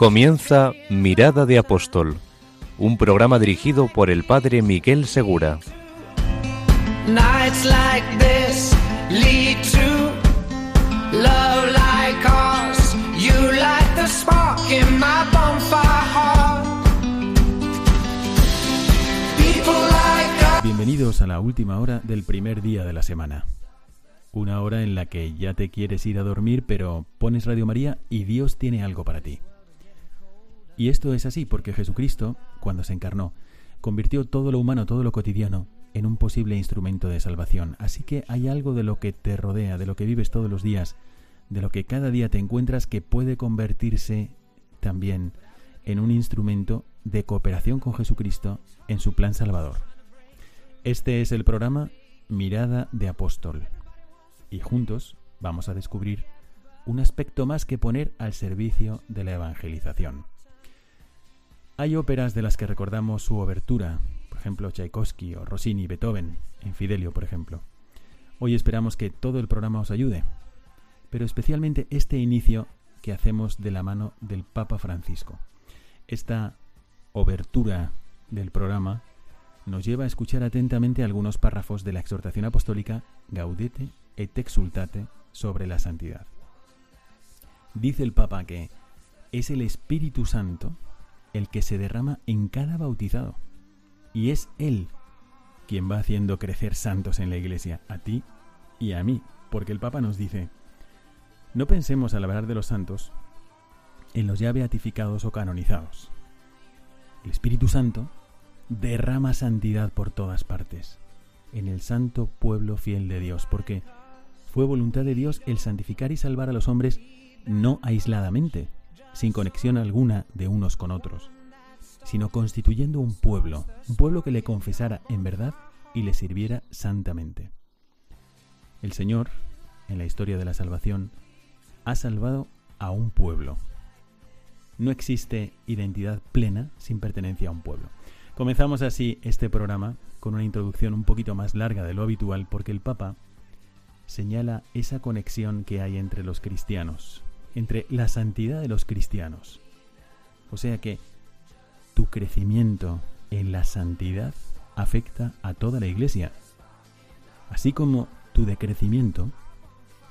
Comienza Mirada de Apóstol, un programa dirigido por el padre Miguel Segura. Nights like this lead to love like ours. You light the spark in my bonfire heart. People like us. Bienvenidos a la última hora del primer día de la semana. Una hora en la que ya te quieres ir a dormir, pero pones Radio María y Dios tiene algo para ti. Y esto es así porque Jesucristo, cuando se encarnó, convirtió todo lo humano, todo lo cotidiano, en un posible instrumento de salvación. Así que hay algo de lo que te rodea, de lo que vives todos los días, de lo que cada día te encuentras que puede convertirse también en un instrumento de cooperación con Jesucristo en su plan salvador. Este es el programa Mirada de Apóstol. Y juntos vamos a descubrir un aspecto más que poner al servicio de la evangelización. Hay óperas de las que recordamos su obertura, por ejemplo Tchaikovsky o Rossini, Beethoven, en Fidelio, por ejemplo. Hoy esperamos que todo el programa os ayude, pero especialmente este inicio que hacemos de la mano del Papa Francisco. Esta obertura del programa nos lleva a escuchar atentamente algunos párrafos de la exhortación apostólica Gaudete et exultate sobre la santidad. Dice el Papa que es el Espíritu Santo el que se derrama en cada bautizado. Y es Él quien va haciendo crecer santos en la Iglesia, a ti y a mí, porque el Papa nos dice, no pensemos al hablar de los santos en los ya beatificados o canonizados. El Espíritu Santo derrama santidad por todas partes, en el santo pueblo fiel de Dios, porque fue voluntad de Dios el santificar y salvar a los hombres no aisladamente, sin conexión alguna de unos con otros, sino constituyendo un pueblo, un pueblo que le confesara en verdad y le sirviera santamente. El Señor, en la historia de la salvación, ha salvado a un pueblo. No existe identidad plena sin pertenencia a un pueblo. Comenzamos así este programa con una introducción un poquito más larga de lo habitual porque el Papa señala esa conexión que hay entre los cristianos, entre la santidad de los cristianos. O sea que tu crecimiento en la santidad afecta a toda la iglesia, así como tu decrecimiento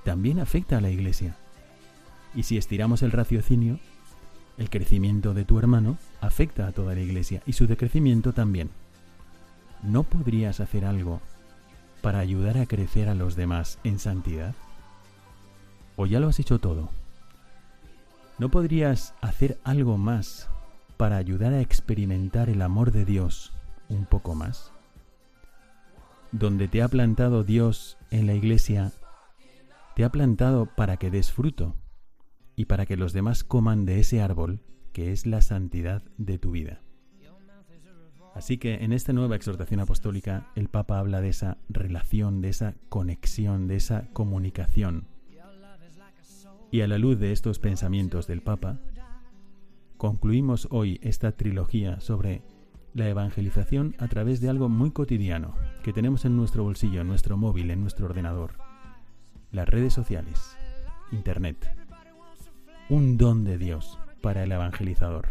también afecta a la iglesia. Y si estiramos el raciocinio, el crecimiento de tu hermano afecta a toda la iglesia y su decrecimiento también. ¿No podrías hacer algo para ayudar a crecer a los demás en santidad? ¿O ya lo has hecho todo? ¿No podrías hacer algo más para ayudar a experimentar el amor de Dios un poco más? Donde te ha plantado Dios en la iglesia, te ha plantado para que des fruto y para que los demás coman de ese árbol que es la santidad de tu vida. Así que en esta nueva exhortación apostólica el Papa habla de esa relación, de esa conexión, de esa comunicación. Y a la luz de estos pensamientos del Papa, concluimos hoy esta trilogía sobre la evangelización a través de algo muy cotidiano que tenemos en nuestro bolsillo, en nuestro móvil, en nuestro ordenador. Las redes sociales, Internet. Un don de Dios para el evangelizador.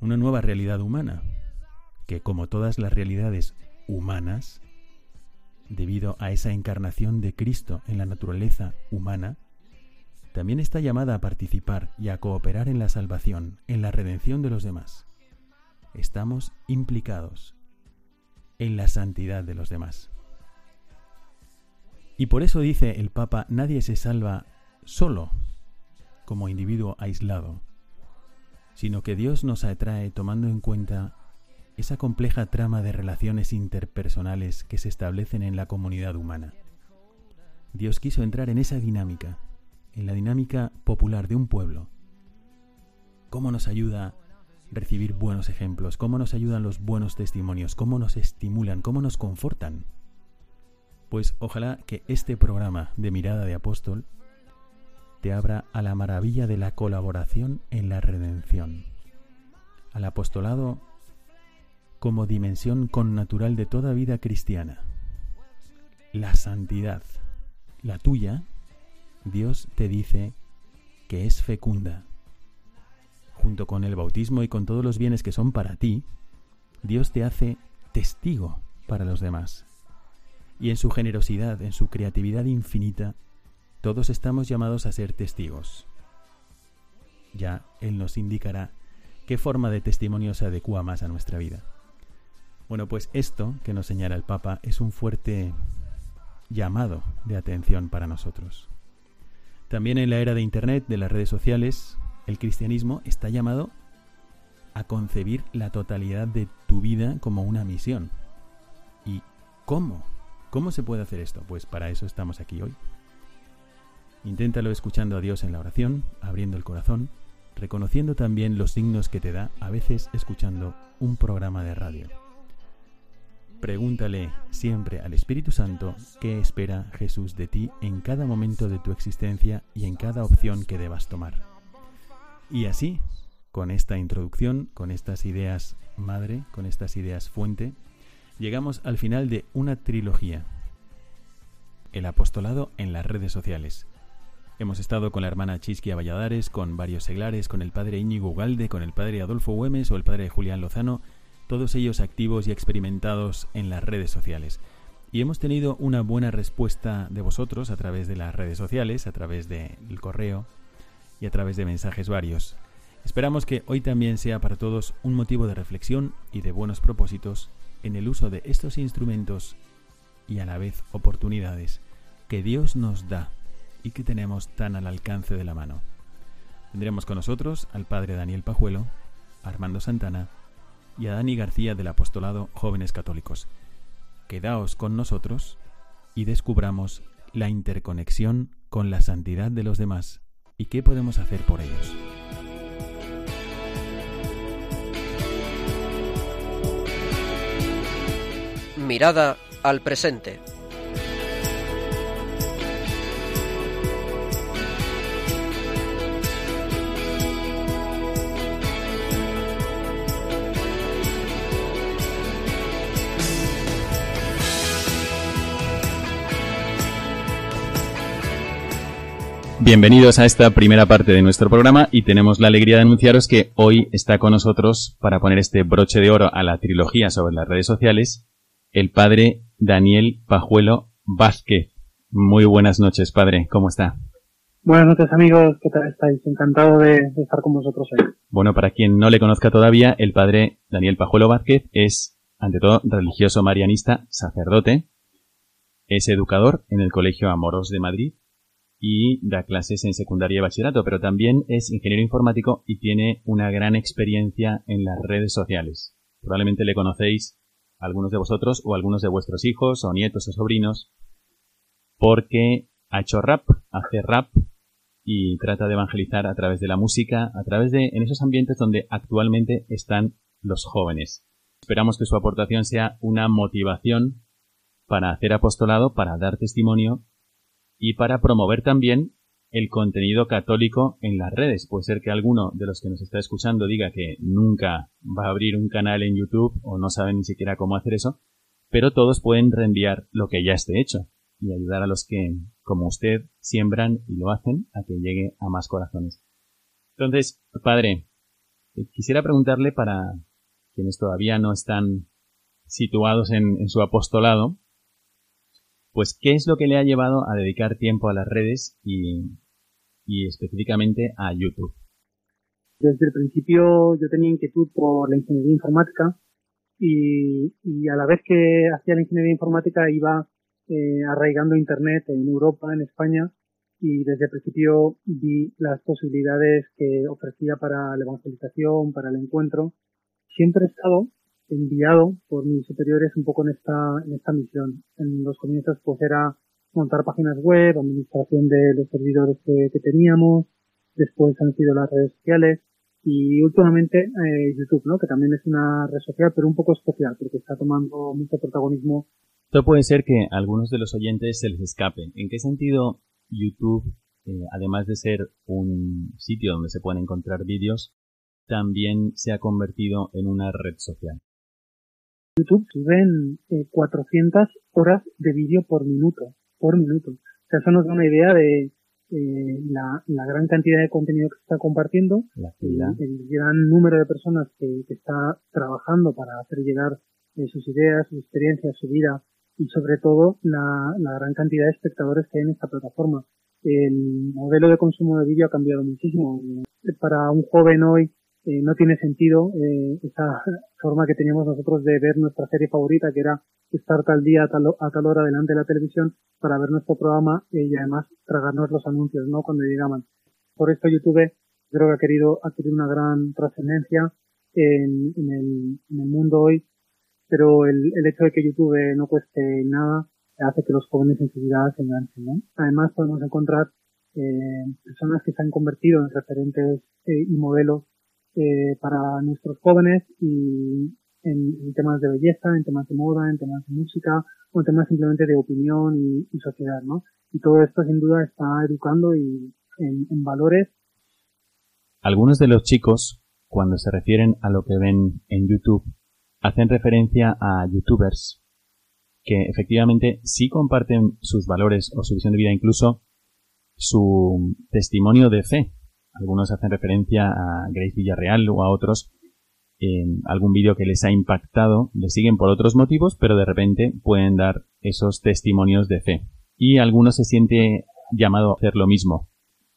Una nueva realidad humana que, como todas las realidades humanas, debido a esa encarnación de Cristo en la naturaleza humana, también está llamada a participar y a cooperar en la salvación, en la redención de los demás. Estamos implicados en la santidad de los demás. Y por eso dice el Papa, nadie se salva solo, como individuo aislado, sino que Dios nos atrae tomando en cuenta esa compleja trama de relaciones interpersonales que se establecen en la comunidad humana. Dios quiso entrar en esa dinámica, en la dinámica popular de un pueblo, cómo nos ayuda recibir buenos ejemplos, cómo nos ayudan los buenos testimonios, cómo nos estimulan, cómo nos confortan. Pues ojalá que este programa de Mirada de Apóstol te abra a la maravilla de la colaboración en la redención, al apostolado como dimensión connatural de toda vida cristiana. La santidad, la tuya, Dios te dice que es fecunda. Junto con el bautismo y con todos los bienes que son para ti, Dios te hace testigo para los demás. Y en su generosidad, en su creatividad infinita, todos estamos llamados a ser testigos. Ya Él nos indicará qué forma de testimonio se adecua más a nuestra vida. Bueno, pues esto que nos señala el Papa es un fuerte llamado de atención para nosotros. También en la era de Internet, de las redes sociales, el cristianismo está llamado a concebir la totalidad de tu vida como una misión. ¿Y cómo? ¿Cómo se puede hacer esto? Pues para eso estamos aquí hoy. Inténtalo escuchando a Dios en la oración, abriendo el corazón, reconociendo también los signos que te da a veces escuchando un programa de radio. Pregúntale siempre al Espíritu Santo qué espera Jesús de ti en cada momento de tu existencia y en cada opción que debas tomar. Y así, con esta introducción, con estas ideas madre, con estas ideas fuente, llegamos al final de una trilogía. El apostolado en las redes sociales. Hemos estado con la hermana Chisquia Valladares, con varios seglares, con el padre Íñigo Ugalde, con el padre Adolfo Güemes o el padre Julián Lozano, todos ellos activos y experimentados en las redes sociales. Y hemos tenido una buena respuesta de vosotros a través de las redes sociales, a través del correo y a través de mensajes varios. Esperamos que hoy también sea para todos un motivo de reflexión y de buenos propósitos en el uso de estos instrumentos y a la vez oportunidades que Dios nos da y que tenemos tan al alcance de la mano. Tendremos con nosotros al padre Daniel Pajuelo, Armando Santana y a Dani García del Apostolado Jóvenes Católicos. Quedaos con nosotros y descubramos la interconexión con la santidad de los demás y qué podemos hacer por ellos. Mirada al presente. Bienvenidos a esta primera parte de nuestro programa y tenemos la alegría de anunciaros que hoy está con nosotros para poner este broche de oro a la trilogía sobre las redes sociales el padre Daniel Pajuelo Vázquez. Muy buenas noches, padre. ¿Cómo está? Buenas noches, amigos. ¿Qué tal estáis? Encantado de, estar con vosotros hoy. Bueno, para quien no le conozca todavía, el padre Daniel Pajuelo Vázquez es, ante todo, religioso marianista, sacerdote, es educador en el Colegio Amoros de Madrid y da clases en secundaria y bachillerato, pero también es ingeniero informático y tiene una gran experiencia en las redes sociales. Probablemente le conocéis algunos de vosotros o algunos de vuestros hijos o nietos o sobrinos porque ha hecho rap, hace rap y trata de evangelizar a través de la música, a través de en esos ambientes donde actualmente están los jóvenes. Esperamos que su aportación sea una motivación para hacer apostolado, para dar testimonio y para promover también el contenido católico en las redes. Puede ser que alguno de los que nos está escuchando diga que nunca va a abrir un canal en YouTube o no sabe ni siquiera cómo hacer eso, pero todos pueden reenviar lo que ya esté hecho y ayudar a los que, como usted, siembran y lo hacen a que llegue a más corazones. Entonces, padre, eh, quisiera preguntarle para quienes todavía no están situados en, en su apostolado, pues, ¿qué es lo que le ha llevado a dedicar tiempo a las redes y, específicamente a YouTube? Desde el principio yo tenía inquietud por la ingeniería informática y, a la vez que hacía la ingeniería informática iba eh, arraigando Internet en Europa, en España, y desde el principio vi las posibilidades que ofrecía para la evangelización, para el encuentro. Siempre he estado enviado por mis superiores un poco en esta, en esta misión. En los comienzos pues era montar páginas web, administración de los servidores que, teníamos, después han sido las redes sociales y últimamente eh, YouTube, ¿no? Que también es una red social, pero un poco especial, porque está tomando mucho protagonismo. Esto puede ser que a algunos de los oyentes se les escape. ¿En qué sentido YouTube, eh, además de ser un sitio donde se pueden encontrar vídeos, también se ha convertido en una red social? YouTube suben eh, 400 horas de vídeo por minuto, por minuto. O sea, eso nos da una idea de, eh, la, la, gran cantidad de contenido que se está compartiendo, el, el, gran número de personas que, que está trabajando para hacer llegar eh, sus ideas, sus experiencias, su vida y sobre todo la, la, gran cantidad de espectadores que hay en esta plataforma. El modelo de consumo de vídeo ha cambiado muchísimo. Para un joven hoy eh, no tiene sentido eh, esa forma que teníamos nosotros de ver nuestra serie favorita, que era estar tal día a tal, a tal hora delante de la televisión para ver nuestro programa eh, y además tragarnos los anuncios, ¿no? Cuando llegaban. Por esto YouTube creo que ha querido adquirir una gran trascendencia en, el, mundo hoy, pero el, el, hecho de que YouTube no cueste nada hace que los jóvenes enseguida se enganchen, ¿no? Además podemos encontrar eh, personas que se han convertido en referentes eh, y modelos eh, para nuestros jóvenes y en, temas de belleza, en temas de moda, en temas de música o en temas simplemente de opinión y, y sociedad, ¿no? Y todo esto sin duda está educando y en, en valores. Algunos de los chicos, cuando se refieren a lo que ven en YouTube, hacen referencia a youtubers que efectivamente sí comparten sus valores o su visión de vida, incluso su testimonio de fe. Algunos hacen referencia a Grace Villarreal o a otros en algún vídeo que les ha impactado, les siguen por otros motivos, pero de repente pueden dar esos testimonios de fe. Y alguno se siente llamado a hacer lo mismo.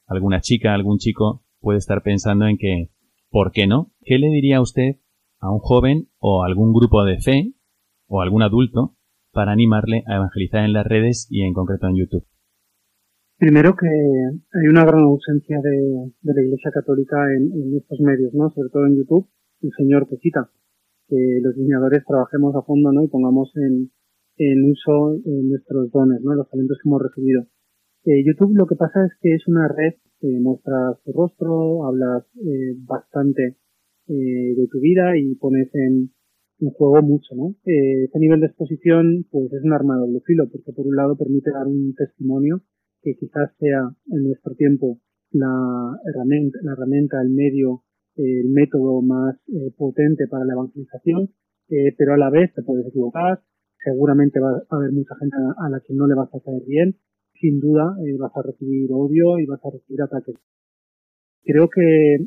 Alguna chica, algún chico puede estar pensando en que, ¿por qué no? ¿Qué le diría usted a un joven o a algún grupo de fe o algún adulto para animarle a evangelizar en las redes y en concreto en YouTube? Primero que hay una gran ausencia de, de la Iglesia Católica en, en, estos medios, ¿no? Sobre todo en YouTube. El Señor te cita que los diseñadores trabajemos a fondo, ¿no? Y pongamos en, en uso eh, nuestros dones, ¿no? Los talentos que hemos recibido. Eh, YouTube lo que pasa es que es una red que muestra tu rostro, hablas eh, bastante eh, de tu vida y pones en, en juego mucho, ¿no? Eh, ese nivel de exposición, pues es un arma de filo, porque por un lado permite dar un testimonio que quizás sea en nuestro tiempo la herramienta, la herramienta el medio, el método más eh, potente para la evangelización, eh, pero a la vez te puedes equivocar, seguramente va a haber mucha gente a, a la que no le vas a caer bien, sin duda eh, vas a recibir odio y vas a recibir ataques. Creo que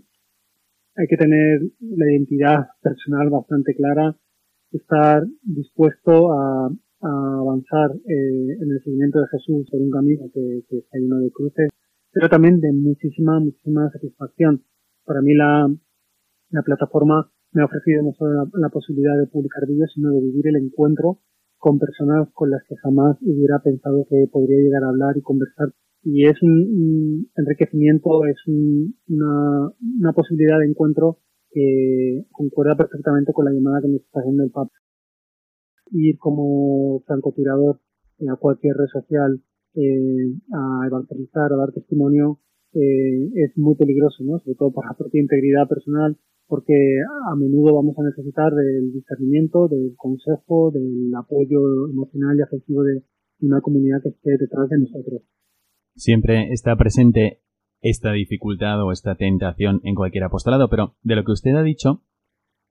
hay que tener la identidad personal bastante clara, estar dispuesto a, a avanzar eh, en el seguimiento de Jesús por un camino que, que está lleno de cruces, pero también de muchísima, muchísima satisfacción. Para mí la, la plataforma me ha ofrecido no solo la, la, posibilidad de publicar vídeos, sino de vivir el encuentro con personas con las que jamás hubiera pensado que podría llegar a hablar y conversar. Y es un, un enriquecimiento, es un, una, una posibilidad de encuentro que concuerda perfectamente con la llamada que nos está haciendo el Papa ir como francotirador a cualquier red social eh, a evangelizar, a dar testimonio, eh, es muy peligroso, ¿no? Sobre todo para la propia integridad personal, porque a menudo vamos a necesitar del discernimiento, del consejo, del apoyo emocional y afectivo de una comunidad que esté detrás de nosotros. Siempre está presente esta dificultad o esta tentación en cualquier apostolado, pero de lo que usted ha dicho,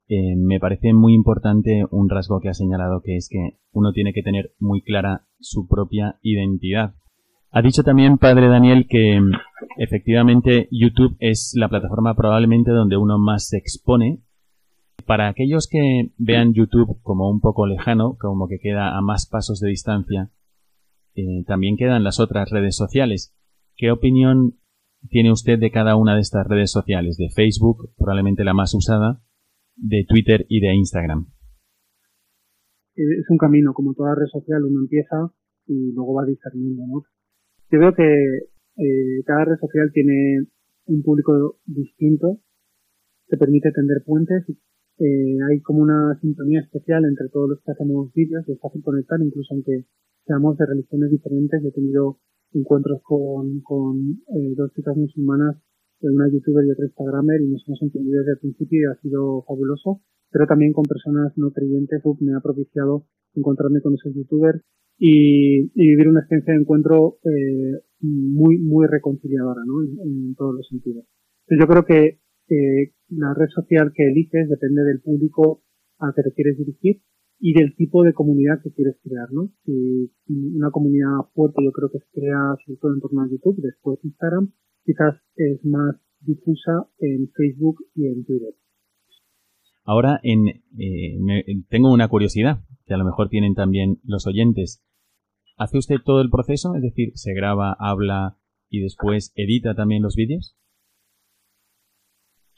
eh, me parece muy importante un rasgo que ha señalado, que es que uno tiene que tener muy clara su propia identidad. Ha dicho también, padre Daniel, que efectivamente YouTube es la plataforma probablemente donde uno más se expone. Para aquellos que vean YouTube como un poco lejano, como que queda a más pasos de distancia, eh, también quedan las otras redes sociales. ¿Qué opinión tiene usted de cada una de estas redes sociales? De Facebook, probablemente la más usada, de Twitter y de Instagram? Es un camino, como toda red social, uno empieza y luego va discerniendo. Yo veo que eh, cada red social tiene un público distinto, te permite tender puentes, eh, hay como una sintonía especial entre todos los que hacemos vídeos, es fácil conectar, incluso aunque seamos de religiones diferentes, he tenido encuentros con, con eh, dos chicas musulmanas una youtuber y otra instagramer y nos hemos entendido desde el principio y ha sido fabuloso, pero también con personas no creyentes, me ha propiciado encontrarme con esos youtubers y, vivir una experiencia de encuentro eh, muy, muy reconciliadora, ¿no? En, todos los sentidos. yo creo que la red social que eliges depende del público al que te quieres dirigir y del tipo de comunidad que quieres crear, ¿no? Si una comunidad fuerte yo creo que se crea sobre todo en torno a YouTube, después Instagram, quizás es más difusa en Facebook y en Twitter. Ahora, en, eh, tengo una curiosidad, que a lo mejor tienen también los oyentes. ¿Hace usted todo el proceso? Es decir, ¿se graba, habla y después edita también los vídeos?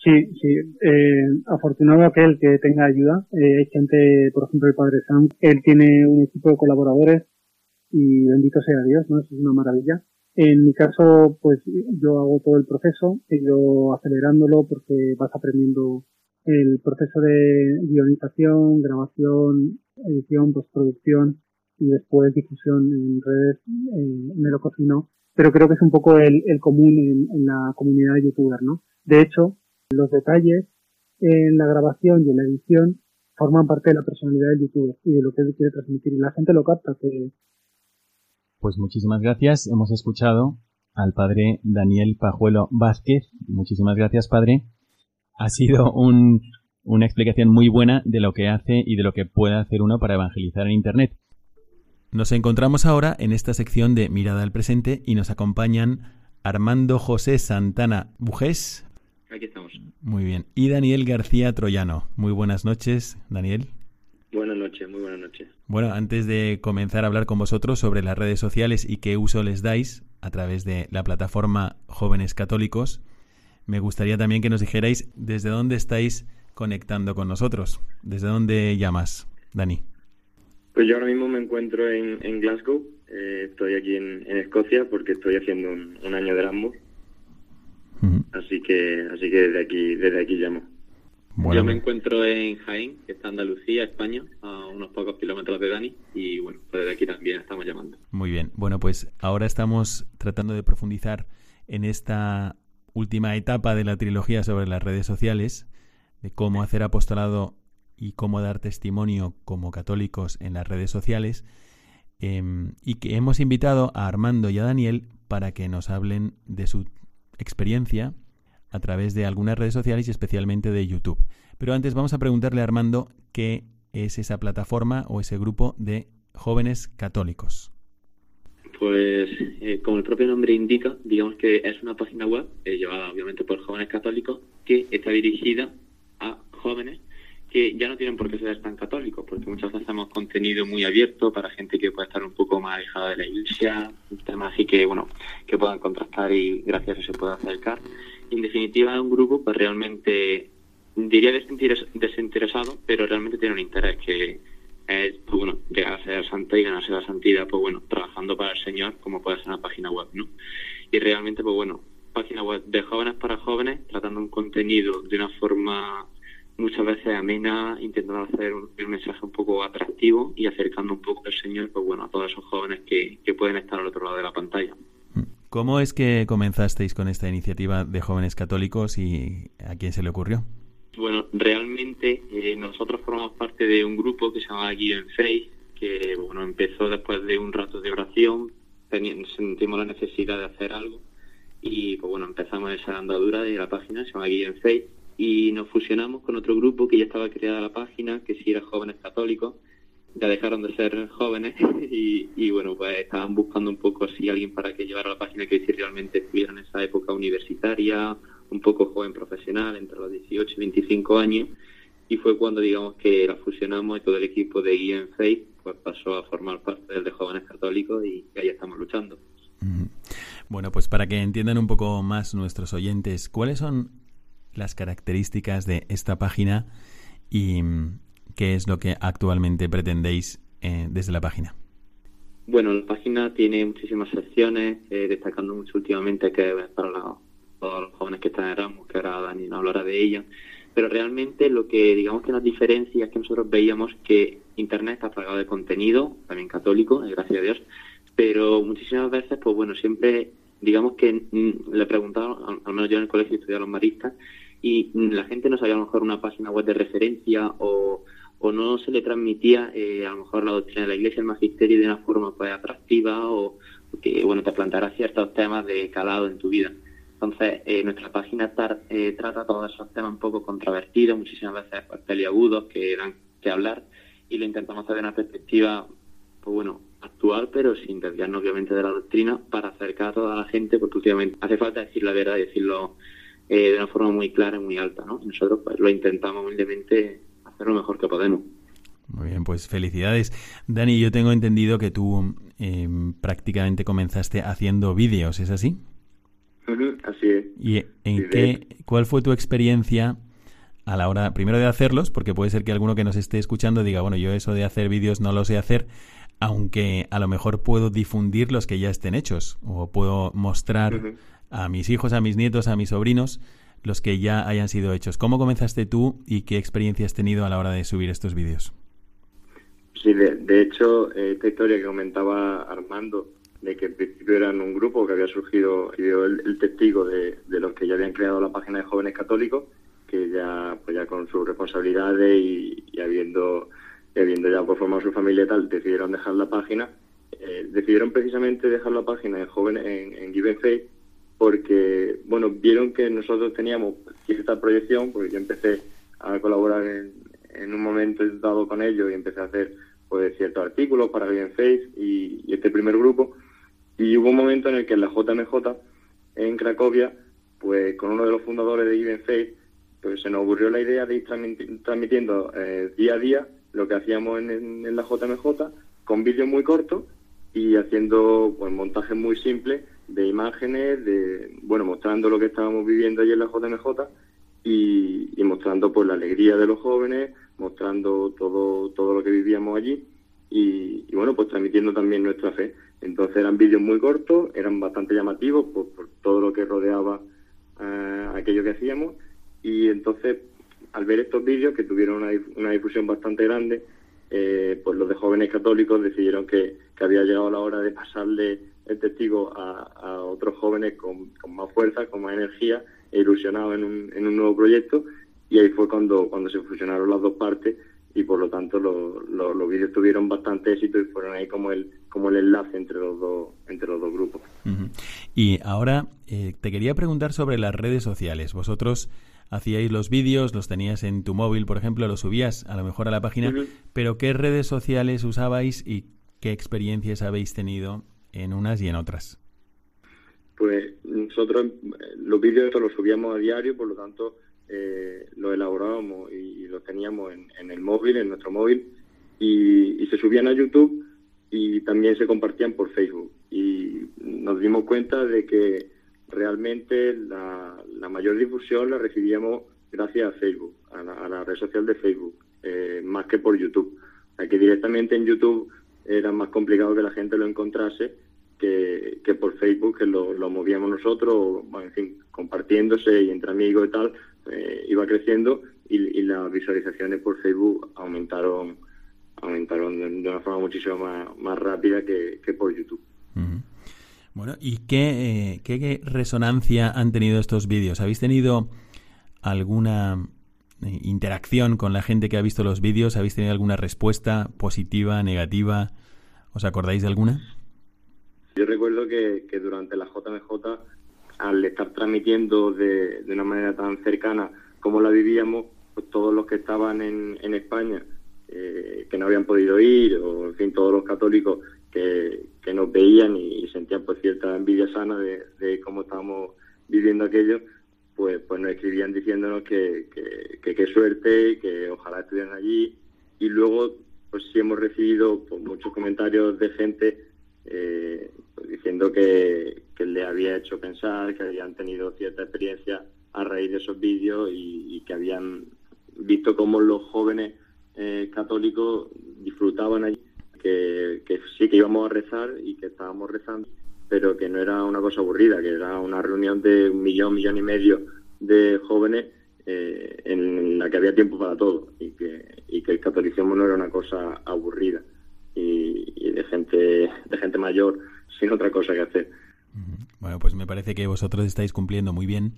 Sí, sí. Eh, afortunado aquel que tenga ayuda. Eh, hay gente, por ejemplo, el padre Sam, él tiene un equipo de colaboradores y bendito sea Dios, ¿no? Eso es una maravilla. En mi caso, pues yo hago todo el proceso, he acelerándolo porque vas aprendiendo el proceso de guionización, grabación, edición, postproducción y después difusión en redes, eh, me lo cocino. Pero creo que es un poco el, común en, en la comunidad de youtubers, ¿no? De hecho, los detalles en la grabación y en la edición forman parte de la personalidad del youtuber y de lo que quiere transmitir. Y la gente lo capta. Que... Pues muchísimas gracias. Hemos escuchado al padre Daniel Pajuelo Vázquez. Muchísimas gracias, padre. Ha sido una explicación muy buena de lo que hace y de lo que puede hacer uno para evangelizar en Internet. Nos encontramos ahora en esta sección de Mirada al Presente y nos acompañan Armando José Santana Bujés, Aquí estamos. Muy bien. Y Daniel García Troyano. Muy buenas noches, Daniel. Buenas noches, muy buenas noches. Bueno, antes de comenzar a hablar con vosotros sobre las redes sociales y qué uso les dais a través de la plataforma Jóvenes Católicos, me gustaría también que nos dijerais desde dónde estáis conectando con nosotros. ¿Desde dónde llamas, Dani? Pues yo ahora mismo me encuentro en, Glasgow. Eh, estoy aquí en, Escocia porque estoy haciendo un, un año de Erasmus Así que así que desde aquí desde aquí llamo. Yo me encuentro en Jaén, que está Andalucía, España, a unos pocos kilómetros de Dani, y bueno, pues desde aquí también estamos llamando. Muy bien, bueno, pues ahora estamos tratando de profundizar en esta última etapa de la trilogía sobre las redes sociales, de cómo hacer apostolado y cómo dar testimonio como católicos en las redes sociales, em, y que hemos invitado a Armando y a Daniel para que nos hablen de su experiencia a través de algunas redes sociales y especialmente de YouTube. Pero antes vamos a preguntarle a Armando qué es esa plataforma o ese grupo de jóvenes católicos. Pues eh, como el propio nombre indica, digamos que es una página web eh, llevada obviamente por jóvenes católicos que está dirigida a jóvenes que ya no tienen por qué ser tan católicos, porque muchas veces hacemos contenido muy abierto para gente que puede estar un poco más alejada de la iglesia, temas así que, bueno, que puedan contrastar y gracias a eso se pueda acercar. en definitiva es un grupo pues realmente, diría desinteresado, pero realmente tiene un interés que es, pues bueno, llegar a ser santa y ganarse la santidad, pues bueno, trabajando para el Señor, como puede ser una página web, ¿no? Y realmente, pues bueno, página web de jóvenes para jóvenes, tratando un contenido de una forma muchas veces amena, intentando hacer un, mensaje un poco atractivo y acercando un poco al Señor, pues bueno, a todos esos jóvenes que, pueden estar al otro lado de la pantalla. ¿Cómo es que comenzasteis con esta iniciativa de jóvenes católicos y a quién se le ocurrió? Bueno, realmente eh, nosotros formamos parte de un grupo que se llama Guía en Faith, que bueno, empezó después de un rato de oración, sentimos la necesidad de hacer algo y pues bueno, empezamos esa andadura de la página, se llama Guía en Faith y nos fusionamos con otro grupo que ya estaba creada la página, que sí era jóvenes católicos, ya dejaron de ser jóvenes y, bueno, pues estaban buscando un poco así alguien para que llevara la página que si realmente estuviera en esa época universitaria, un poco joven profesional, entre los 18 y 25 años, y fue cuando digamos que la fusionamos y todo el equipo de Guía Faith pues pasó a formar parte del de jóvenes católicos y ahí estamos luchando. Bueno, pues para que entiendan un poco más nuestros oyentes, ¿cuáles son las características de esta página y mm, qué es lo que actualmente pretendéis eh, desde la página. Bueno, la página tiene muchísimas secciones, eh, destacando mucho últimamente que para todos los jóvenes que están en Erasmus, que ahora Dani no hablará de ella, pero realmente lo que digamos que nos diferencia es que nosotros veíamos que Internet está plagado de contenido, también católico, eh, gracias a Dios, pero muchísimas veces, pues bueno, siempre digamos que mm, le preguntaba, al menos yo en el colegio estudiaba los maristas, y la gente no sabía a lo mejor una página web de referencia o, o no se le transmitía eh, a lo mejor la doctrina de la Iglesia, el magisterio de una forma pues atractiva o que bueno te planteara ciertos temas de calado en tu vida. Entonces, eh, nuestra página eh, trata todos esos temas un poco controvertidos, muchísimas veces pues, peliagudos que dan que hablar y lo intentamos hacer de una perspectiva, pues bueno, actual, pero sin desviarnos obviamente de la doctrina para acercar a toda la gente, porque últimamente hace falta decir la verdad y decirlo eh, de una forma muy clara y muy alta, ¿no? Nosotros pues lo intentamos humildemente hacer lo mejor que podemos. Muy bien, pues felicidades. Dani, yo tengo entendido que tú em, prácticamente comenzaste haciendo vídeos, ¿es así? así es. ¿Y en qué, cuál fue tu experiencia a la hora, primero de hacerlos, porque puede ser que alguno que nos esté escuchando diga, bueno, yo eso de hacer vídeos no lo sé hacer, aunque a lo mejor puedo difundir los que ya estén hechos, o puedo mostrar a mis hijos, a mis nietos, a mis sobrinos, los que ya hayan sido hechos. ¿Cómo comenzaste tú y qué experiencia has tenido a la hora de subir estos vídeos? Sí, de, hecho, esta historia que comentaba Armando, de que en principio eran un grupo que había surgido, y el, el testigo de, los que ya habían creado la página de jóvenes católicos, que ya, pues ya con sus responsabilidades y, habiendo, habiendo ya pues, formado su familia y tal, decidieron dejar la página. Eh, decidieron precisamente dejar la página de jóvenes en, en Given Faith porque, bueno, vieron que nosotros teníamos cierta proyección, porque yo empecé a colaborar en, un momento dado con ellos y empecé a hacer pues ciertos artículos para Given Faith y, este primer grupo. Y hubo un momento en el que en la JMJ, en Cracovia, pues con uno de los fundadores de Given Faith, pues se nos ocurrió la idea de ir transmitiendo eh, día a día lo que hacíamos en la JMJ con vídeos muy cortos y haciendo pues montajes muy simples de imágenes, de bueno, mostrando lo que estábamos viviendo allí en la JMJ y, mostrando pues la alegría de los jóvenes, mostrando todo, todo lo que vivíamos allí y, bueno, pues transmitiendo también nuestra fe. Entonces eran vídeos muy cortos, eran bastante llamativos por, todo lo que rodeaba eh, aquello que hacíamos y entonces al ver estos vídeos que tuvieron una, una difusión bastante grande, eh, pues los de jóvenes católicos decidieron que, había llegado la hora de pasarle el testigo a, otros jóvenes con, más fuerza, con más energía e ilusionados en un, en un nuevo proyecto. Y ahí fue cuando, cuando se fusionaron las dos partes y por lo tanto los vídeos tuvieron bastante éxito y fueron ahí como el como el enlace entre los dos entre los dos grupos. Y ahora eh, te quería preguntar sobre las redes sociales. Vosotros hacíais los vídeos, los tenías en tu móvil, por ejemplo, los subías a lo mejor a la página, pero ¿qué redes sociales usabais y qué experiencias habéis tenido en unas y en otras? Pues nosotros eh, los vídeos los subíamos a diario, por lo tanto eh, los elaborábamos y los teníamos en, el móvil, en nuestro móvil, y, se subían a YouTube y también se compartían por Facebook. Y nos dimos cuenta de que realmente la, mayor difusión la recibíamos gracias a Facebook, a la, red social de Facebook, eh, más que por YouTube. Aquí directamente en YouTube era más complicado que la gente lo encontrase que, por Facebook, que lo, movíamos nosotros, en fin, compartiéndose y entre amigos y tal, eh, iba creciendo y, las visualizaciones por Facebook aumentaron aumentaron de, una forma muchísimo más, rápida que, por YouTube. Bueno, ¿y qué, qué, resonancia han tenido estos vídeos? ¿Habéis tenido alguna eh, interacción con la gente que ha visto los vídeos? ¿Habéis tenido alguna respuesta positiva, negativa? ¿Os acordáis de alguna? Yo recuerdo que, durante la JMJ, al estar transmitiendo de, de, una manera tan cercana como la vivíamos, pues todos los que estaban en, en España, eh, que no habían podido ir, o en fin, todos los católicos que, nos veían y, sentían pues cierta envidia sana de, cómo estábamos viviendo aquello, pues, pues nos escribían diciéndonos que qué suerte, que ojalá estuvieran allí. Y luego, pues sí hemos recibido pues, muchos comentarios de gente eh, pues, diciendo que, que le había hecho pensar, que habían tenido cierta experiencia a raíz de esos vídeos y, que habían visto cómo los jóvenes eh, católicos disfrutaban allí que, sí que íbamos a rezar y que estábamos rezando, pero que no era una cosa aburrida, que era una reunión de un millón, millón y medio de jóvenes eh, en la que había tiempo para todo y que, y que el catolicismo no era una cosa aburrida y, de gente de gente mayor sin otra cosa que hacer. Bueno, pues me parece que vosotros estáis cumpliendo muy bien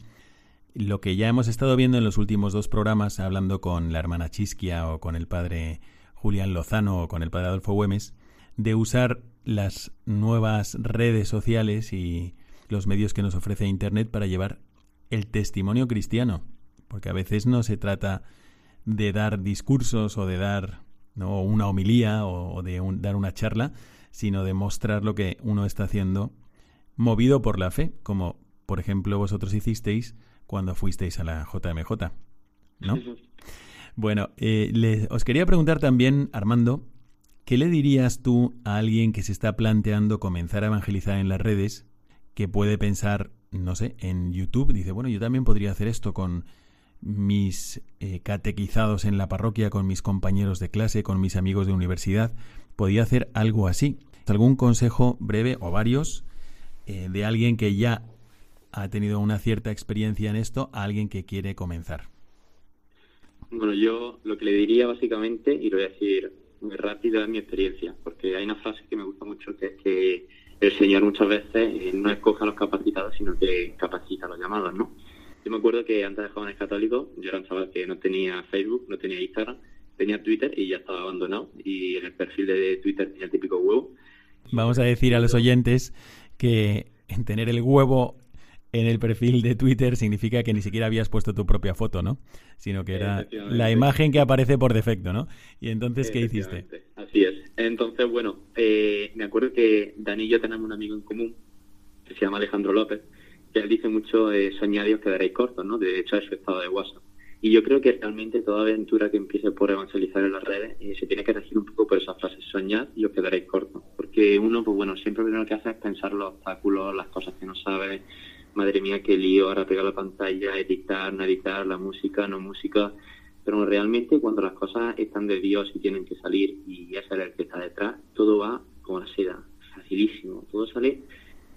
lo que ya hemos estado viendo en los últimos dos programas, hablando con la hermana Chisquia o con el padre Julián Lozano o con el padre Adolfo Güemes, de usar las nuevas redes sociales y los medios que nos ofrece Internet para llevar el testimonio cristiano. Porque a veces no se trata de dar discursos o de dar ¿no? una homilía o, de dar una charla, sino de mostrar lo que uno está haciendo movido por la fe, como por ejemplo vosotros hicisteis cuando fuisteis a la JMJ, ¿no? Bueno, eh, os quería preguntar también, Armando, ¿qué le dirías tú a alguien que se está planteando comenzar a evangelizar en las redes, que puede pensar, no sé, en YouTube? Dice, bueno, yo también podría hacer esto con mis eh, catequizados en la parroquia, con mis compañeros de clase, con mis amigos de universidad, podría hacer algo así. ¿Algún consejo breve o varios eh, de alguien que ya ha tenido una cierta experiencia en esto a alguien que quiere comenzar? Bueno, yo lo que le diría básicamente, y lo voy a decir muy rápido, es mi experiencia, porque hay una frase que me gusta mucho, que es que el Señor muchas veces eh, no escoge a los capacitados, sino que capacita los llamados, ¿no? Yo me acuerdo que antes de jóvenes católicos, yo era un chaval que no tenía Facebook, no tenía Instagram, tenía Twitter y ya estaba abandonado, y en el perfil de Twitter tenía el típico huevo. Vamos a decir a los oyentes que en tener el huevo en el perfil de Twitter significa que ni siquiera habías puesto tu propia foto, ¿no? Sino que era la imagen que aparece por defecto, ¿no? Y entonces, ¿qué hiciste? Así es. Entonces, bueno, eh, me acuerdo que Dani y yo tenemos un amigo en común que se llama Alejandro López, que él dice mucho, eh, soñad quedaréis cortos, ¿no? De hecho, es su estado de WhatsApp. Y yo creo que realmente toda aventura que empiece por evangelizar en las redes eh, se tiene que regir un poco por esa frase, soñad y os quedaréis cortos. Porque uno, pues bueno, siempre lo que hace es pensar los obstáculos, las cosas que no sabe, madre mía, qué lío, ahora pegar la pantalla, editar, no editar, la música, no música. Pero realmente cuando las cosas están de Dios y tienen que salir y ya sabe el que está detrás, todo va como la seda, facilísimo. Todo sale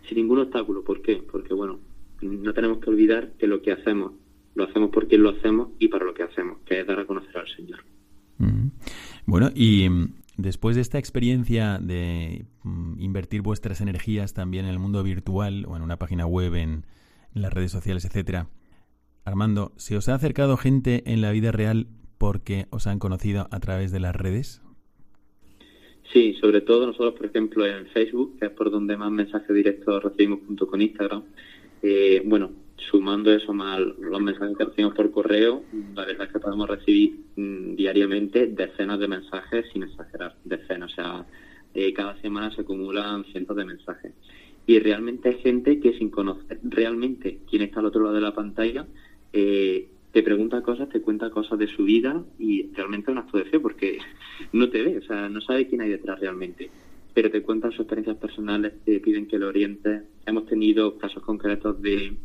sin ningún obstáculo. ¿Por qué? Porque, bueno, no tenemos que olvidar que lo que hacemos, lo hacemos porque lo hacemos y para lo que hacemos, que es dar a conocer al Señor. Bueno, y después de esta experiencia de mm, invertir vuestras energías también en el mundo virtual o en una página web, en, las redes sociales, etcétera, Armando, ¿se os ha acercado gente en la vida real porque os han conocido a través de las redes? Sí, sobre todo nosotros, por ejemplo, en Facebook, que es por donde más mensajes directos recibimos junto con Instagram. Eh, bueno, sumando eso más los mensajes que recibimos por correo, la verdad es que podemos recibir mm, diariamente decenas de mensajes, sin exagerar, decenas. O sea, eh, cada semana se acumulan cientos de mensajes. Y realmente hay gente que sin conocer realmente quién está al otro lado de la pantalla, eh, te pregunta cosas, te cuenta cosas de su vida y realmente es un acto de fe porque no te ve, o sea, no sabe quién hay detrás realmente. Pero te cuentan sus experiencias personales, te piden que lo orientes. Hemos tenido casos concretos de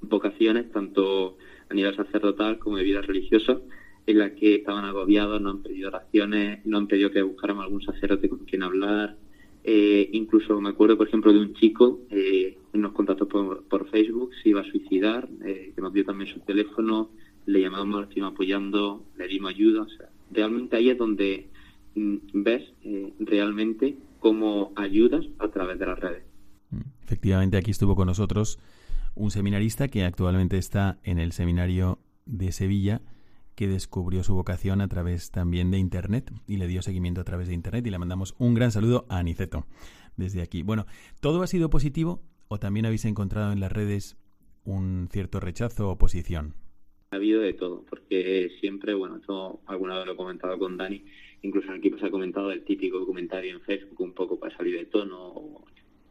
vocaciones, tanto a nivel sacerdotal como de vida religiosa, en las que estaban agobiados, no han pedido oraciones, no han pedido que buscáramos algún sacerdote con quien hablar. Eh, incluso me acuerdo, por ejemplo, de un chico eh, nos contactó por, Facebook, se iba a suicidar, eh, que nos dio también su teléfono, le llamamos, le estuvimos apoyando, le dimos ayuda. O sea, realmente ahí es donde mm, ves eh, realmente cómo ayudas a través de las redes. Efectivamente, aquí estuvo con nosotros un seminarista que actualmente está en el seminario de Sevilla, que descubrió su vocación a través también de Internet y le dio seguimiento a través de Internet y le mandamos un gran saludo a Aniceto desde aquí. Bueno, ¿todo ha sido positivo o también habéis encontrado en las redes un cierto rechazo o oposición? Ha habido de todo, porque siempre, bueno, esto alguna vez lo he comentado con Dani, incluso equipo se ha comentado el típico comentario en Facebook un poco para salir de tono,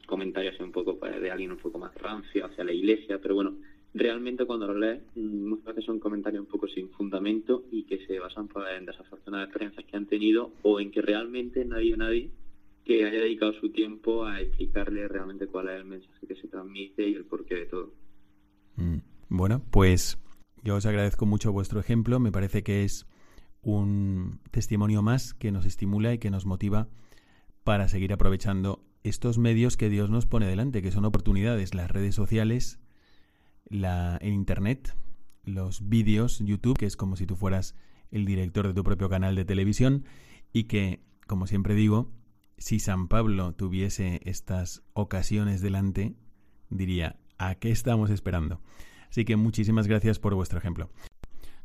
comentarios un poco de alguien un poco más rancio hacia la iglesia, pero bueno, realmente cuando lo lees mm, muchas veces son comentarios un poco sin fundamento y que se basan pues, en desafortunadas experiencias que han tenido o en que realmente no hay nadie que haya dedicado su tiempo a explicarle realmente cuál es el mensaje que se transmite y el porqué de todo. Mm, bueno, pues yo os agradezco mucho vuestro ejemplo, me parece que es un testimonio más que nos estimula y que nos motiva para seguir aprovechando estos medios que Dios nos pone delante, que son oportunidades, las redes sociales, la, el Internet, los vídeos, YouTube, que es como si tú fueras el director de tu propio canal de televisión, y que, como siempre digo, si San Pablo tuviese estas ocasiones delante, diría, ¿a qué estamos esperando? Así que muchísimas gracias por vuestro ejemplo.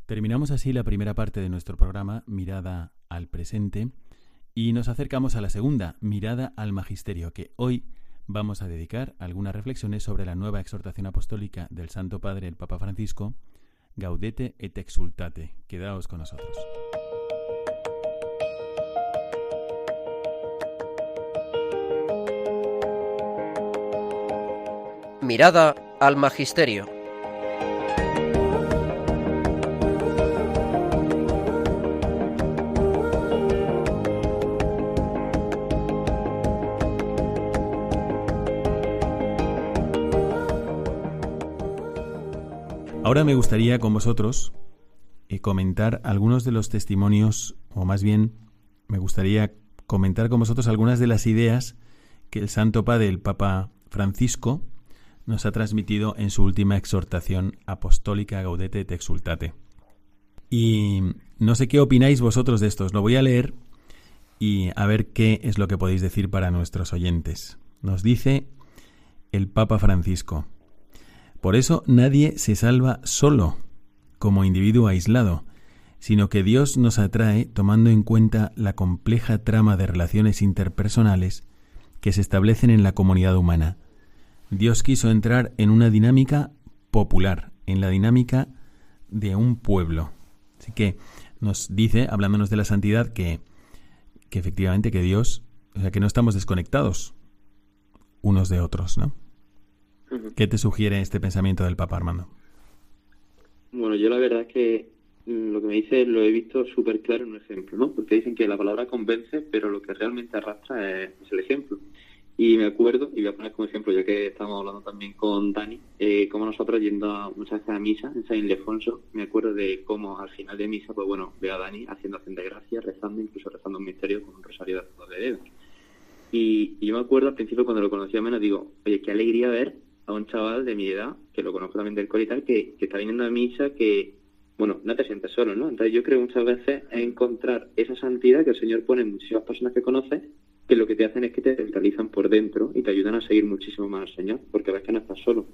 Terminamos así la primera parte de nuestro programa, Mirada al Presente, y nos acercamos a la segunda, Mirada al Magisterio, que hoy vamos a dedicar algunas reflexiones sobre la nueva exhortación apostólica del Santo Padre, el Papa Francisco, Gaudete et Exultate. Quedaos con nosotros. Mirada al Magisterio. Ahora me gustaría con vosotros eh, comentar algunos de los testimonios, o más bien me gustaría comentar con vosotros algunas de las ideas que el Santo Padre, el Papa Francisco, nos ha transmitido en su última exhortación apostólica Gaudete et Exultate. Y no sé qué opináis vosotros de esto, os lo voy a leer y a ver qué es lo que podéis decir para nuestros oyentes. Nos dice el Papa Francisco. Por eso nadie se salva solo, como individuo aislado, sino que Dios nos atrae tomando en cuenta la compleja trama de relaciones interpersonales que se establecen en la comunidad humana. Dios quiso entrar en una dinámica popular, en la dinámica de un pueblo. Así que nos dice, hablándonos de la santidad, que, que efectivamente que Dios, o sea, que no estamos desconectados unos de otros, ¿no? ¿Qué te sugiere este pensamiento del Papa Armando? Bueno, yo la verdad es que mm, lo que me dice lo he visto súper claro en un ejemplo, ¿no? Porque dicen que la palabra convence, pero lo que realmente arrastra es, el ejemplo. Y me acuerdo, y voy a poner como ejemplo, ya que estamos hablando también con Dani, eh, como nosotros yendo muchas veces a misa en San Ildefonso, me acuerdo de cómo al final de misa, pues bueno, veo a Dani haciendo acción de gracia, rezando, incluso rezando un misterio con un rosario de dedos. Y, y, yo me acuerdo al principio cuando lo conocía menos, digo, oye, qué alegría ver a un chaval de mi edad, que lo conozco también del cole y tal, que, está viniendo a misa, que, bueno, no te sientes solo, ¿no? Entonces yo creo muchas veces encontrar esa santidad que el Señor pone en muchísimas personas que conoces, que lo que te hacen es que te revitalizan por dentro y te ayudan a seguir muchísimo más al Señor, porque ves que no estás solo.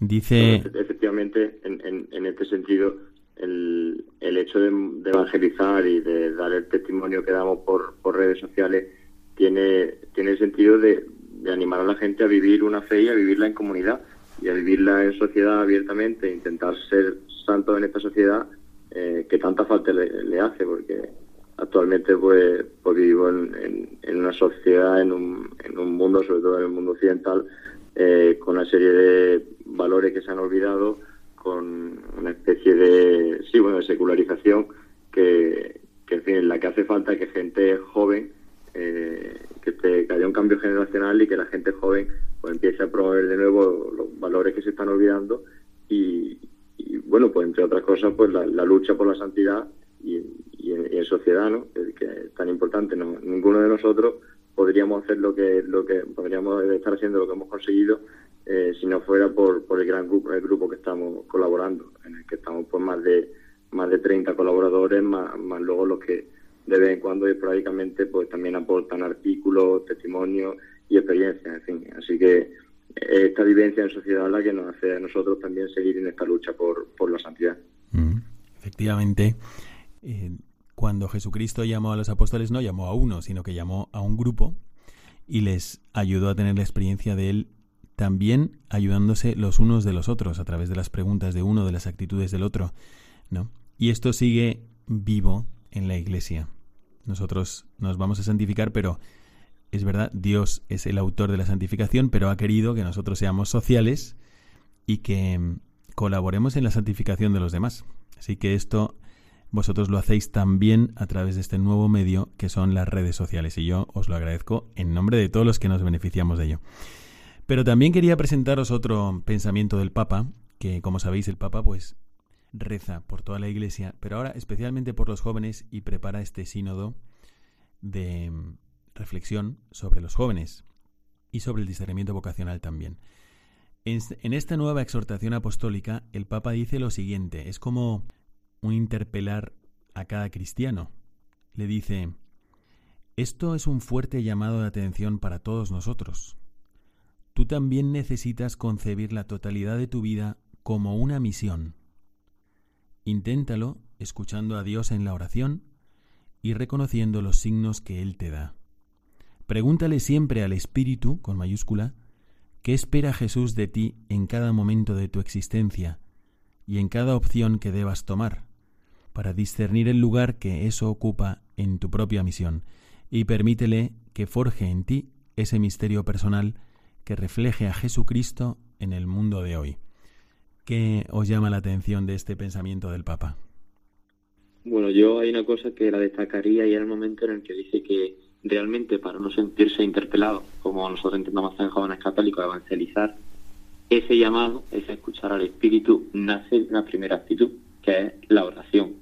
Dice... Efectivamente, en, en, este sentido, el, el hecho de, evangelizar y de dar el testimonio que damos por, por redes sociales tiene, tiene el sentido de, de animar a la gente a vivir una fe y a vivirla en comunidad y a vivirla en sociedad abiertamente, intentar ser santos en esta sociedad eh, que tanta falta le, hace, porque actualmente pues, pues vivimos en, una sociedad, en un, en un mundo, sobre todo en el mundo occidental, eh, con una serie de valores que se han olvidado, con una especie de, sí, bueno, de secularización que, que, en fin, la que hace falta que gente joven eh, que, haya un cambio generacional y que la gente joven pues empiece a promover de nuevo los valores que se están olvidando y, bueno, pues entre otras cosas, pues la, lucha por la santidad y, en, sociedad, ¿no? Que, es tan importante. No, ninguno de nosotros podríamos hacer lo que lo que podríamos estar haciendo lo que hemos conseguido eh, si no fuera por, el gran grupo el grupo que estamos colaborando en el que estamos por más de más de 30 colaboradores más, más luego los que de vez en cuando y esporádicamente pues también aportan artículos, testimonios y experiencias, en fin. Así que esta vivencia en sociedad es la que nos hace a nosotros también seguir en esta lucha por, por la santidad. Mm, efectivamente, eh, cuando Jesucristo llamó a los apóstoles no llamó a uno, sino que llamó a un grupo y les ayudó a tener la experiencia de él también ayudándose los unos de los otros a través de las preguntas de uno, de las actitudes del otro, ¿no? Y esto sigue vivo en la iglesia. Nosotros nos vamos a santificar, pero es verdad, Dios es el autor de la santificación, pero ha querido que nosotros seamos sociales y que mm, colaboremos en la santificación de los demás. Así que esto vosotros lo hacéis también a través de este nuevo medio que son las redes sociales y yo os lo agradezco en nombre de todos los que nos beneficiamos de ello. Pero también quería presentaros otro pensamiento del Papa, que como sabéis el Papa pues reza por toda la Iglesia, pero ahora especialmente por los jóvenes y prepara este sínodo de mm, reflexión sobre los jóvenes y sobre el discernimiento vocacional también. En esta nueva exhortación apostólica, el Papa dice lo siguiente, es como un interpelar a cada cristiano. Le dice, esto es un fuerte llamado de atención para todos nosotros. tú también necesitas concebir la totalidad de tu vida como una misión. Inténtalo escuchando a Dios en la oración y reconociendo los signos que Él te da. Pregúntale siempre al Espíritu, con mayúscula, qué espera Jesús de ti en cada momento de tu existencia y en cada opción que debas tomar, para discernir el lugar que eso ocupa en tu propia misión, y permítele que forje en ti ese misterio personal que refleje a Jesucristo en el mundo de hoy. ¿Qué os llama la atención de este pensamiento del Papa? Bueno, yo hay una cosa que la destacaría y era el momento en el que dice que realmente para no sentirse interpelado, como nosotros intentamos hacer en jóvenes católicos, evangelizar, ese llamado, ese escuchar al Espíritu, nace de una primera actitud, que es la oración.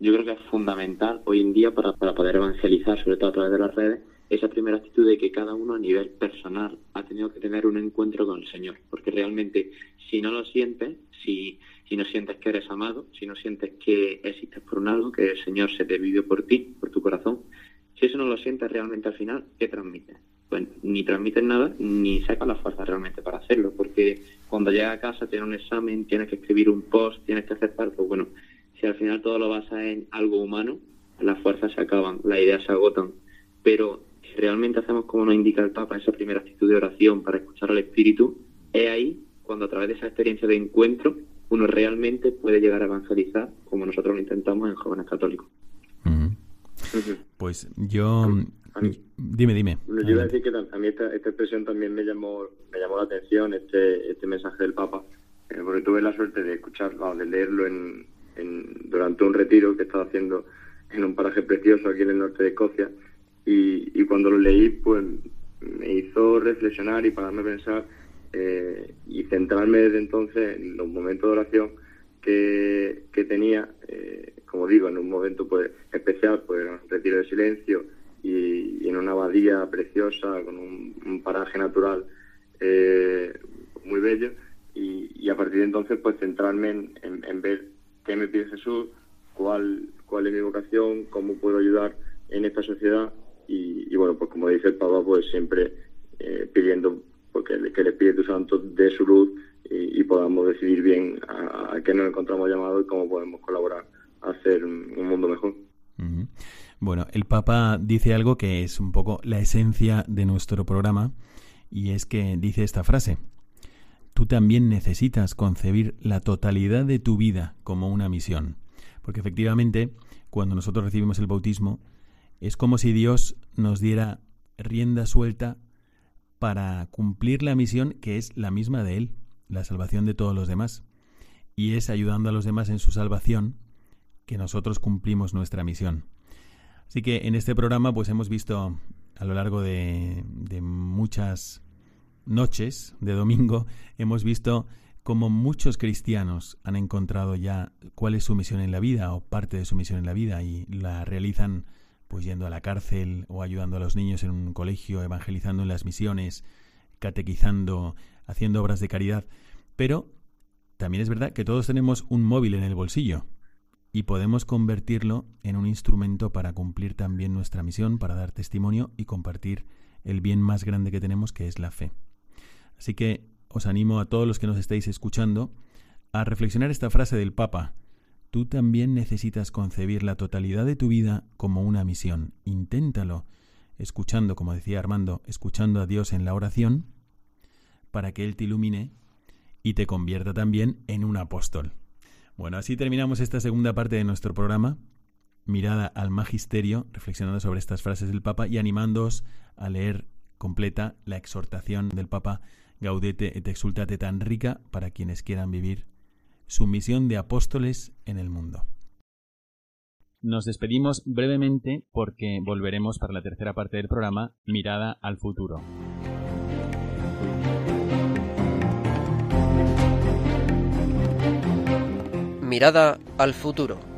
Yo creo que es fundamental hoy en día para, para poder evangelizar, sobre todo a través de las redes, esa primera actitud de que cada uno a nivel personal ha tenido que tener un encuentro con el Señor. Porque realmente, si no lo sientes, si, si no sientes que eres amado, si no sientes que existes por un algo, que el Señor se te vivió por ti, por tu corazón, si eso no lo sientes realmente al final, ¿qué transmites? Pues ni transmites nada, ni sacas la fuerza realmente para hacerlo, porque cuando llegas a casa tienes un examen, tienes que escribir un post, tienes que aceptar, pues bueno, si al final todo lo basas en algo humano, las fuerzas se acaban, las ideas se agotan, pero si realmente hacemos como nos indica el Papa, esa primera actitud de oración para escuchar al Espíritu, es ahí cuando a través de esa experiencia de encuentro uno realmente puede llegar a evangelizar, como nosotros lo intentamos en jóvenes católicos. Pues yo... dime, dime. Yo iba a decir que a mí esta, expresión también me llamó, me llamó la atención, este, este mensaje del Papa, eh, porque tuve la suerte de escucharlo, de leerlo en, durante un retiro que estaba haciendo en un paraje precioso aquí en el norte de Escocia, y, y cuando lo leí, pues me hizo reflexionar y pararme a pensar eh, y centrarme desde entonces en los momentos de oración que, que tenía, eh, como digo, en un momento pues especial, pues en un retiro de silencio y, en una abadía preciosa con un, paraje natural eh, muy bello y, a partir de entonces pues centrarme en, en, ver qué me pide Jesús, cuál, cuál es mi vocación, cómo puedo ayudar en esta sociedad y, bueno, pues como dice el Papa, pues siempre eh, pidiendo porque que el Espíritu Santo dé su luz y, podamos decidir bien a, qué nos encontramos llamados y cómo podemos colaborar a hacer un mundo mejor. Bueno, el Papa dice algo que es un poco la esencia de nuestro programa y es que dice esta frase. Tú también necesitas concebir la totalidad de tu vida como una misión. Porque efectivamente, cuando nosotros recibimos el bautismo, es como si Dios nos diera rienda suelta para cumplir la misión que es la misma de Él, la salvación de todos los demás. Y es ayudando a los demás en su salvación que nosotros cumplimos nuestra misión. Así que en este programa pues hemos visto a lo largo de, de muchas noches de domingo, hemos visto cómo muchos cristianos han encontrado ya cuál es su misión en la vida o parte de su misión en la vida y la realizan pues yendo a la cárcel o ayudando a los niños en un colegio, evangelizando en las misiones, catequizando, haciendo obras de caridad. Pero también es verdad que todos tenemos un móvil en el bolsillo y podemos convertirlo en un instrumento para cumplir también nuestra misión, para dar testimonio y compartir el bien más grande que tenemos, que es la fe. Así que os animo a todos los que nos estáis escuchando a reflexionar esta frase del Papa, Tú también necesitas concebir la totalidad de tu vida como una misión. Inténtalo, escuchando, como decía Armando, escuchando a Dios en la oración, para que Él te ilumine y te convierta también en un apóstol. Bueno, así terminamos esta segunda parte de nuestro programa, mirada al magisterio, reflexionando sobre estas frases del Papa y animándoos a leer completa la exhortación del Papa Gaudete et exultate tan rica para quienes quieran vivir su misión de apóstoles en el mundo. Nos despedimos brevemente porque volveremos para la tercera parte del programa Mirada al futuro. Mirada al futuro.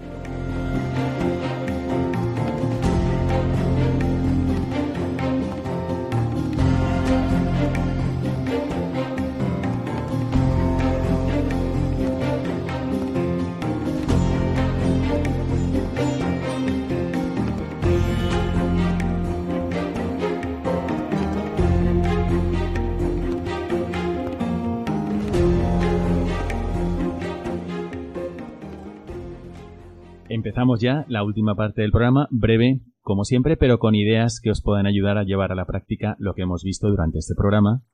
Empezamos ya la última parte del programa, breve, como siempre, pero con ideas que os puedan ayudar a llevar a la práctica lo que hemos visto durante este programa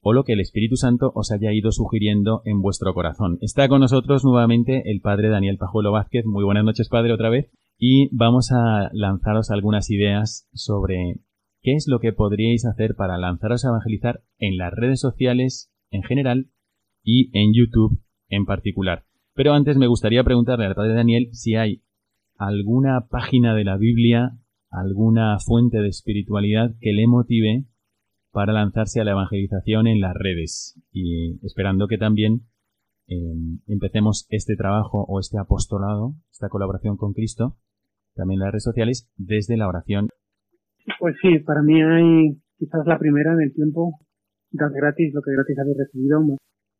o lo que el Espíritu Santo os haya ido sugiriendo en vuestro corazón. Está con nosotros nuevamente el Padre Daniel Pajuelo Vázquez. Muy buenas noches, Padre, otra vez. Y vamos a lanzaros algunas ideas sobre qué es lo que podríais hacer para lanzaros a evangelizar en las redes sociales en general y en YouTube en particular. Pero antes me gustaría preguntarle al Padre Daniel si hay alguna página de la Biblia, alguna fuente de espiritualidad que le motive para lanzarse a la evangelización en las redes. Y esperando que también em, empecemos este trabajo o este apostolado, esta colaboración con Cristo, también en las redes sociales, desde la oración. Pues sí, para mí hay quizás la primera en el tiempo, dar gratis lo que gratis habéis recibido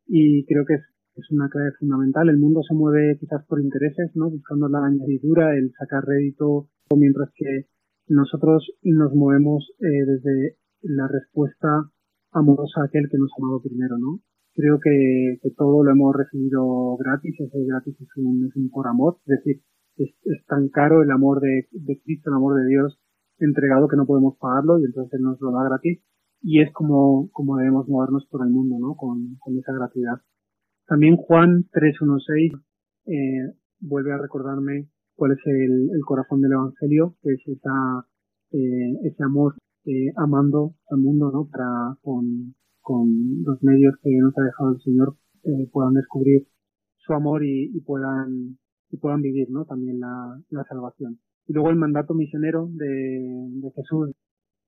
y creo que es, es una clave fundamental. El mundo se mueve quizás por intereses, ¿no? buscando la añadidura, el sacar rédito, mientras que nosotros nos movemos eh, desde la respuesta amorosa a aquel que nos ha amado primero, ¿no? Creo que, todo lo hemos recibido gratis, ese gratis es un, es un por amor, es decir, es, es tan caro el amor de, de, Cristo, el amor de Dios entregado que no podemos pagarlo y entonces nos lo da gratis y es como, como debemos movernos por el mundo, ¿no? Con, con esa gratuidad. También Juan 3.1.6 eh, vuelve a recordarme cuál es el, el corazón del Evangelio, que es esa, eh, ese amor eh, amando al mundo, ¿no? Para con, con los medios que nos ha dejado el Señor eh, puedan descubrir su amor y, y, puedan y puedan vivir, ¿no? También la, la salvación. Y luego el mandato misionero de, de Jesús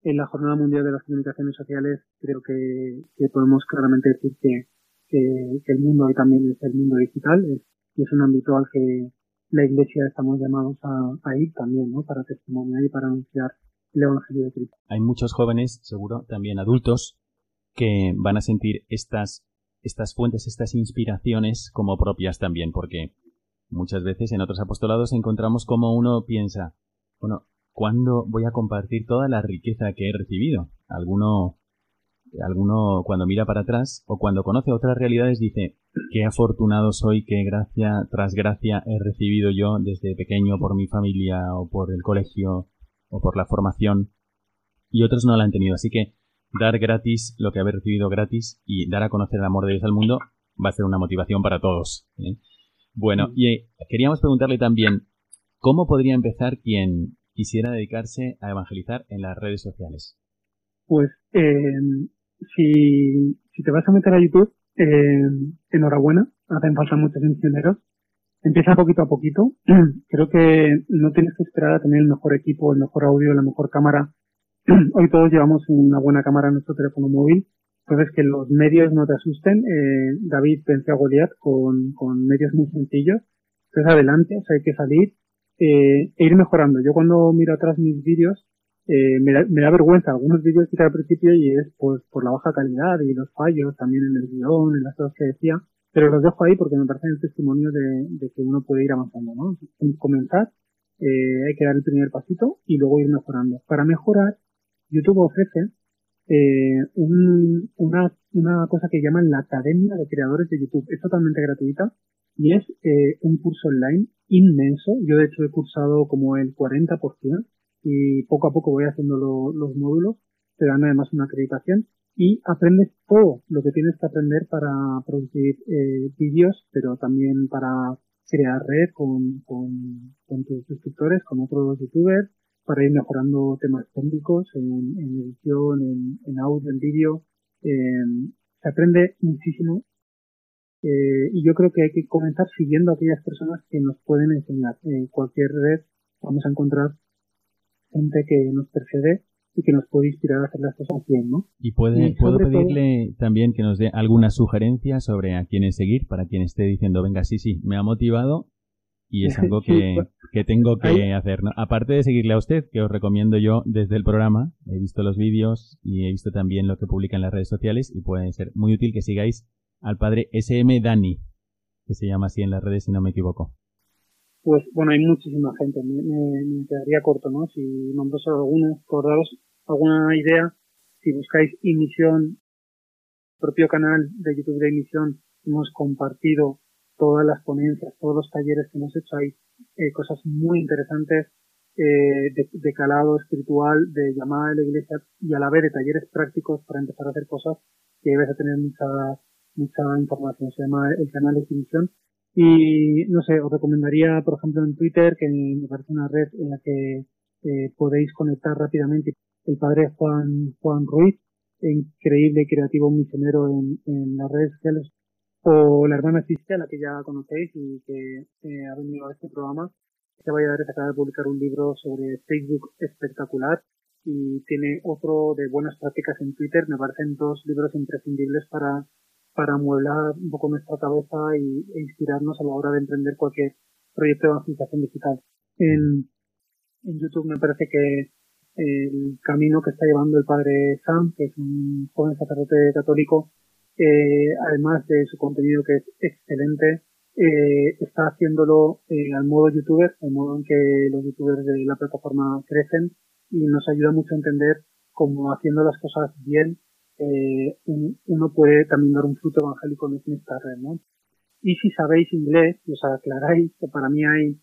en la Jornada Mundial de las Comunicaciones Sociales, creo que, que podemos claramente decir que, que, que, el mundo hoy también es el mundo digital, es, y es un ámbito al que la Iglesia estamos llamados a, a ir también, ¿no? Para testimoniar y para anunciar Evangelio de Cristo. Hay muchos jóvenes, seguro, también adultos, que van a sentir estas, estas fuentes, estas inspiraciones como propias también, porque muchas veces en otros apostolados encontramos como uno piensa, bueno, ¿cuándo voy a compartir toda la riqueza que he recibido? Alguno, alguno cuando mira para atrás o cuando conoce otras realidades dice, qué afortunado soy, qué gracia tras gracia he recibido yo desde pequeño por mi familia o por el colegio o por la formación y otros no la han tenido. Así que dar gratis lo que habéis recibido gratis y dar a conocer el amor de Dios al mundo va a ser una motivación para todos. ¿eh? Bueno, y eh, queríamos preguntarle también, ¿cómo podría empezar quien quisiera dedicarse a evangelizar en las redes sociales? Pues eh, si, si, te vas a meter a YouTube, eh, enhorabuena, hacen falta muchos misioneros empieza poquito a poquito. Creo que no tienes que esperar a tener el mejor equipo, el mejor audio, la mejor cámara. Hoy todos llevamos una buena cámara en nuestro teléfono móvil. Entonces que los medios no te asusten. Eh, David venció a Goliath con, con medios muy sencillos. Entonces adelante, o hay que salir eh, e ir mejorando. Yo cuando miro atrás mis vídeos, eh, me, da, vergüenza algunos vídeos que al principio y es pues por la baja calidad y los fallos también en el guion, en las cosas que decía. Pero los dejo ahí porque me parece el testimonio de, que uno puede ir avanzando, ¿no? comenzar, eh, hay que dar el primer pasito y luego ir mejorando. Para mejorar, YouTube ofrece eh, un, una, una cosa que llaman la Academia de Creadores de YouTube. Es totalmente gratuita y es un curso online inmenso. Yo de hecho he cursado como el 40% y poco a poco voy haciendo lo, los módulos. Te dan además una acreditación y aprendes todo lo que tienes que aprender para producir eh, vídeos, pero también para crear red con, con, con, tus suscriptores, con otros youtubers, para ir mejorando temas técnicos en, en edición, en, en, audio, en vídeo. Eh, se aprende muchísimo eh, y yo creo que hay que comenzar siguiendo a aquellas personas que nos pueden enseñar. En cualquier red vamos a encontrar gente que nos precede y que nos puede inspirar a hacer las cosas bien, ¿no? Y puede, puedo pedirle también que nos dé alguna sugerencia sobre a quiénes seguir para quien esté diciendo, venga, sí, sí, me ha motivado y es algo que, pues, que tengo que hacer. ¿no? Aparte de seguirle a usted, que os recomiendo yo desde el programa, he visto los vídeos y he visto también lo que publica en las redes sociales y puede ser muy útil que sigáis al padre SM Dani, que se llama así en las redes si no me equivoco. Pues bueno, hay muchísima gente, me, me, quedaría corto, ¿no? Si nombro solo algunas, por daros alguna idea, si buscáis Emisión, propio canal de YouTube de Emisión, hemos compartido todas las ponencias, todos los talleres que hemos hecho, hay eh, cosas muy interesantes eh, de, calado espiritual, de llamada de la iglesia y a la vez de talleres prácticos para empezar a hacer cosas que debes a tener mucha, mucha información. Se llama el canal de Exhibición. Y no sé, os recomendaría, por ejemplo, en Twitter, que me parece una red en la que eh, podéis conectar rápidamente. El padre Juan, Juan Ruiz, increíble creativo misionero en, en las redes sociales, o la hermana Cristia, la que ya conocéis y que eh, ha venido a este programa. Este Valladares acaba de publicar un libro sobre Facebook espectacular y tiene otro de buenas prácticas en Twitter. Me parecen dos libros imprescindibles para, para amueblar un poco nuestra cabeza y, e inspirarnos a la hora de emprender cualquier proyecto de evangelización digital. En, YouTube me parece que el camino que está llevando el padre Sam, que es un joven sacerdote católico, eh, además de su contenido que es excelente, eh, está haciéndolo eh, al modo youtuber, al modo en que los youtubers de la plataforma crecen y nos ayuda mucho a entender cómo haciendo las cosas bien eh, uno puede también dar un fruto evangélico en esta red, ¿no? Y si sabéis inglés, os aclaráis que para mí hay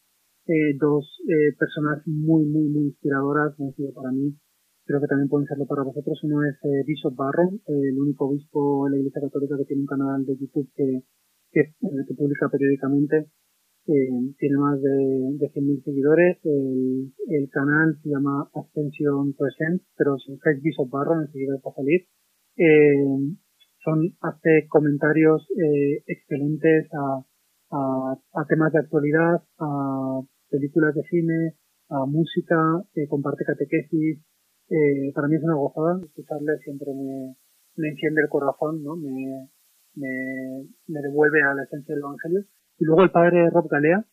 eh, dos eh, personas muy, muy, muy inspiradoras, han sido para mí, creo que también pueden serlo para vosotros. Uno es eh, Bishop Barron, el único obispo de la Iglesia Católica que tiene un canal de YouTube que, que, que publica periódicamente. tiene más de, de 100.000 seguidores. El, el, canal se llama Ascension Present, pero si buscáis Bishop Barron enseguida va a salir. Son, hace comentarios excelentes a, a, a, temas de actualidad, a películas de cine, a música, eh, comparte catequesis. Eh, para mí es una gozada escucharle, siempre me, me enciende el corazón, ¿no? Me, me, me, devuelve a la esencia del Evangelio. Y luego el padre Rob Galea,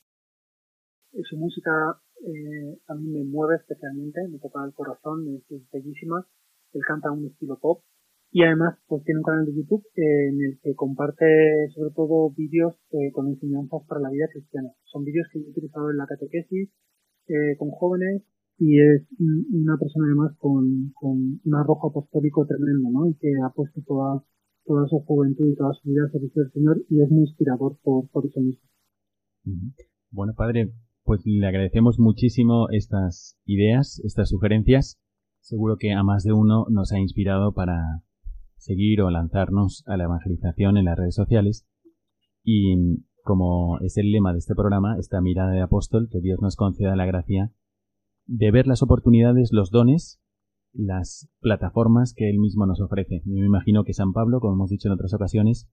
eh, su música eh, a mí me mueve especialmente, me toca el corazón, es bellísima. Él canta un estilo pop y además pues tiene un canal de YouTube eh, en el que comparte sobre todo vídeos eh, con enseñanzas para la vida cristiana. Son vídeos que he utilizado en la catequesis eh, con jóvenes y es una persona además con, con un arrojo apostólico tremendo, ¿no? Y que ha puesto toda, toda su juventud y toda su vida al servicio del Señor y es muy inspirador por, por eso mismo. Bueno, padre, pues le agradecemos muchísimo estas ideas, estas sugerencias. Seguro que a más de uno nos ha inspirado para seguir o lanzarnos a la evangelización en las redes sociales. Y como es el lema de este programa, esta mirada de apóstol, que Dios nos conceda la gracia de ver las oportunidades, los dones, las plataformas que Él mismo nos ofrece. Yo me imagino que San Pablo, como hemos dicho en otras ocasiones,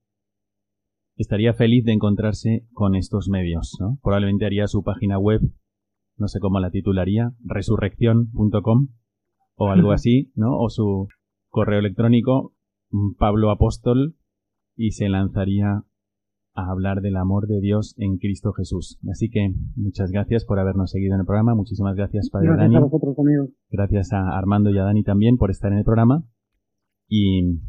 estaría feliz de encontrarse con estos medios. ¿no? Probablemente haría su página web, no sé cómo la titularía, resurrección.com o algo así, ¿no? O su correo electrónico Pablo Apóstol y se lanzaría a hablar del amor de Dios en Cristo Jesús. Así que muchas gracias por habernos seguido en el programa. Muchísimas gracias, Padre gracias Dani. A vosotros, gracias a Armando y a Dani también por estar en el programa. Y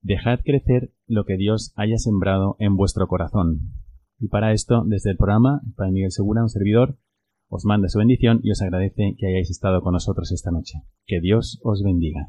dejad crecer lo que Dios haya sembrado en vuestro corazón. Y para esto, desde el programa, Padre Miguel Segura, un servidor, os manda su bendición y os agradece que hayáis estado con nosotros esta noche. Que Dios os bendiga.